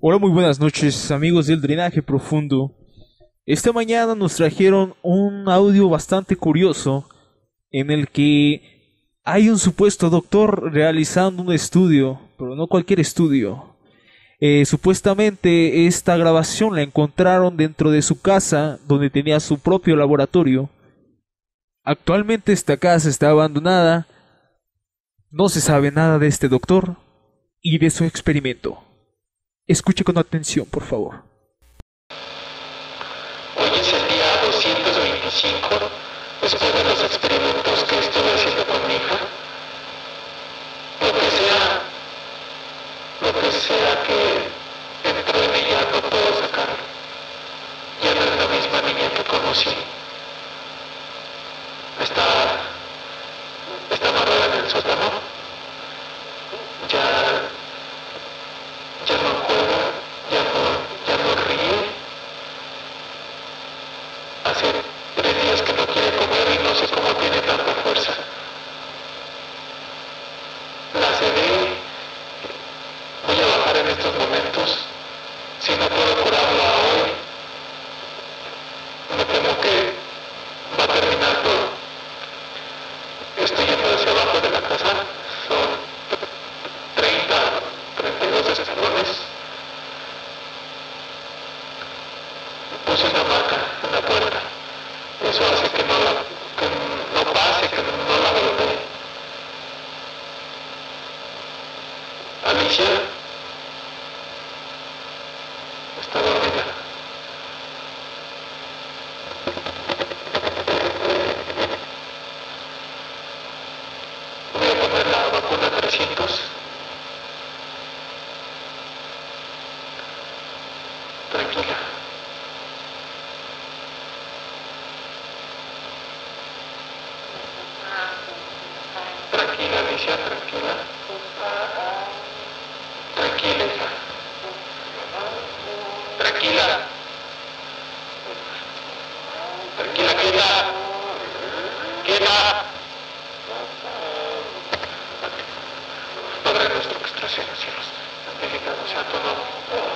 Hola, muy buenas noches amigos del drenaje profundo. Esta mañana nos trajeron un audio bastante curioso en el que hay un supuesto doctor realizando un estudio, pero no cualquier estudio. Eh, supuestamente esta grabación la encontraron dentro de su casa donde tenía su propio laboratorio. Actualmente esta casa está abandonada. No se sabe nada de este doctor y de su experimento. Escuche con atención, por favor. Hoy es el día 225 después de los experimentos que estuve haciendo con mi hija. Lo que sea, lo que sea que dentro de ella no puedo sacar, ya no es la misma niña que conocí. Está, está amarrada en el sótano. Ya, ya no juega, ya no, ya no ríe. Hace tres días que no quiere comer y no sé cómo tiene tanta fuerza. La sedé. Voy a bajar en estos momentos. Si no puedo curarla hoy, me temo que va a terminar todo. Estoy yendo hacia abajo de la casa. Son 30, 32 escalones. Puse una marca en la puerta. Eso hace que no, la, que no pase, que no la golpee. Alicia está dormida. Voy a poner la vacuna 300. Tranquila. Tranquila, Alicia, tranquila. tranquila. Tranquila, quieta. Quieta. Padre nuestro que estás en los cielos, santificado sea tu nombre.